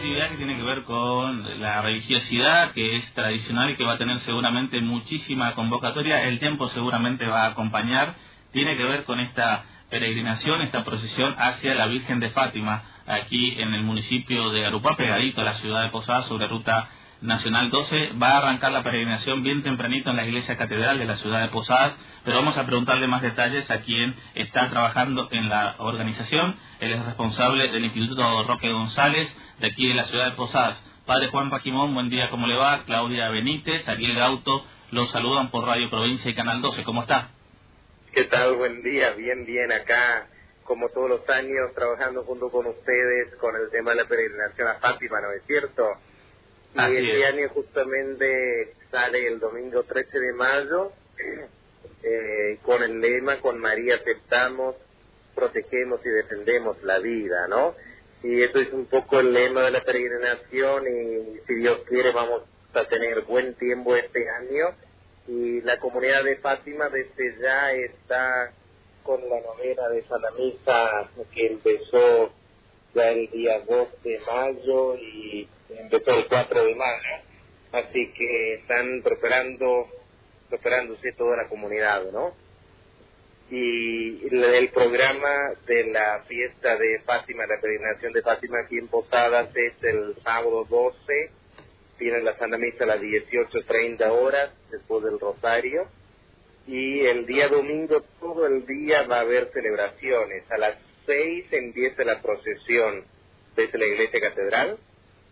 actividad que tiene que ver con la religiosidad, que es tradicional y que va a tener seguramente muchísima convocatoria. El tiempo seguramente va a acompañar. Tiene que ver con esta peregrinación, esta procesión hacia la Virgen de Fátima, aquí en el municipio de Arupá, pegadito a la ciudad de Posadas, sobre ruta nacional 12. Va a arrancar la peregrinación bien tempranito en la iglesia catedral de la ciudad de Posadas pero vamos a preguntarle más detalles a quien está trabajando en la organización. Él es responsable del Instituto Roque González, de aquí de la ciudad de Posadas. Padre Juan Paquimón, buen día, ¿cómo le va? Claudia Benítez, Ariel Gauto, los saludan por Radio Provincia y Canal 12, ¿cómo está? ¿Qué tal? Buen día, bien, bien, acá, como todos los años, trabajando junto con ustedes con el tema de la peregrinación a Fátima, ¿no es cierto? Y este año justamente sale el domingo 13 de mayo eh, con el lema, con María aceptamos, protegemos y defendemos la vida, ¿no? Y eso es un poco el lema de la peregrinación y si Dios quiere vamos a tener buen tiempo este año y la comunidad de Fátima desde ya está con la novena de Santa que empezó ya el día 2 de mayo y empezó el 4 de mayo. Así que están preparando preparándose toda la comunidad, ¿no? Y el, programa de la fiesta de Fátima, la peregrinación de Fátima aquí en Posadas es el sábado 12, tiene la Santa Misa a las 18.30 horas después del Rosario, y el día domingo todo el día va a haber celebraciones. A las 6 empieza la procesión desde la iglesia catedral,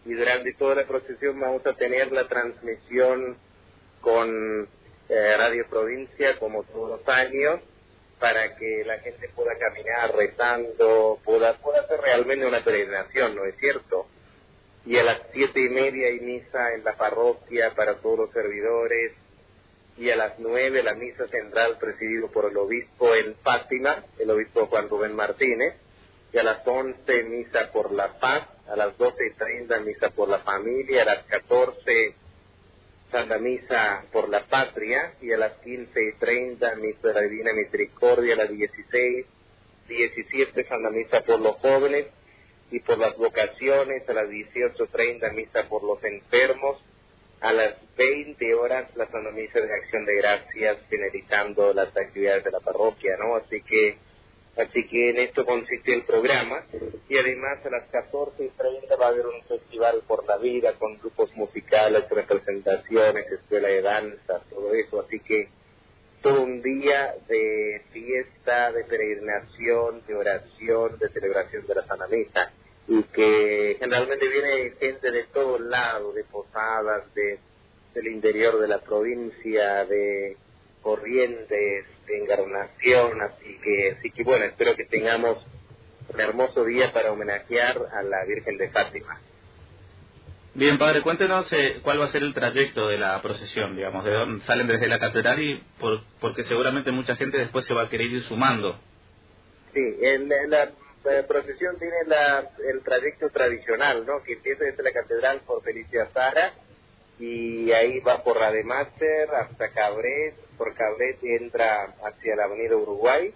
y durante toda la procesión vamos a tener la transmisión con eh, Radio Provincia como todos los años para que la gente pueda caminar rezando, pueda, pueda hacer realmente una peregrinación, ¿no es cierto? Y a las siete y media hay misa en la parroquia para todos los servidores, y a las nueve la misa central presidido por el obispo en Fátima, el obispo Juan Rubén Martínez, y a las once misa por la paz, a las doce y treinta misa por la familia, a las catorce Santa Misa por la Patria y a las 15 y 30 Misa de la Divina Misericordia, a las 16, 17 Santa Misa por los jóvenes y por las vocaciones, a las 18.30 Misa por los enfermos, a las 20 horas la Santa Misa de Acción de Gracias, finalizando las actividades de la parroquia, ¿no? Así que Así que en esto consiste el programa y además a las 14.30 va a haber un festival por la vida con grupos musicales, representaciones, escuela de danza, todo eso. Así que todo un día de fiesta, de peregrinación, de oración, de celebración de la Sana Misa y que generalmente viene gente de todos lados, de Posadas, de, del interior de la provincia, de Corrientes, encarnación, así que, así que bueno, espero que tengamos un hermoso día para homenajear a la Virgen de Fátima. Bien, padre, cuéntenos eh, cuál va a ser el trayecto de la procesión, digamos, de dónde salen desde la catedral y por, porque seguramente mucha gente después se va a querer ir sumando. Sí, el, la, procesión tiene la, el trayecto tradicional, ¿no? Que empieza desde la catedral por Felicia Sara y ahí va por Rademaster hasta Cabret, por Cabret entra hacia la avenida Uruguay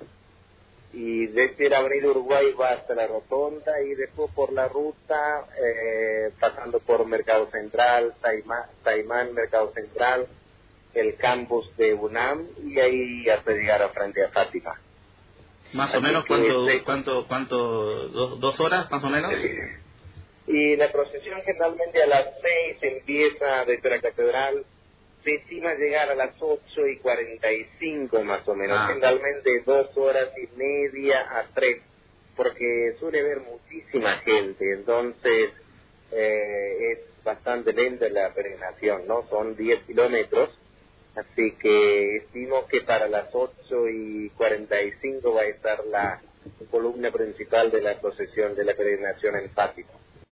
y desde la avenida Uruguay va hasta la rotonda y después por la ruta eh, pasando por Mercado Central, Taimán, Mercado Central, el campus de UNAM y ahí hasta llegar a frente a Fátima. Más o menos, ¿cuánto, cuánto, cuánto, dos, horas más o menos? Y la procesión generalmente a las seis empieza desde la catedral, se estima llegar a las ocho y cuarenta y cinco más o menos, ah. generalmente dos horas y media a tres, porque suele haber muchísima gente, entonces eh, es bastante lenta la peregrinación, ¿no? Son diez kilómetros, así que estimo que para las ocho y cuarenta y cinco va a estar la columna principal de la procesión de la peregrinación en Fátima.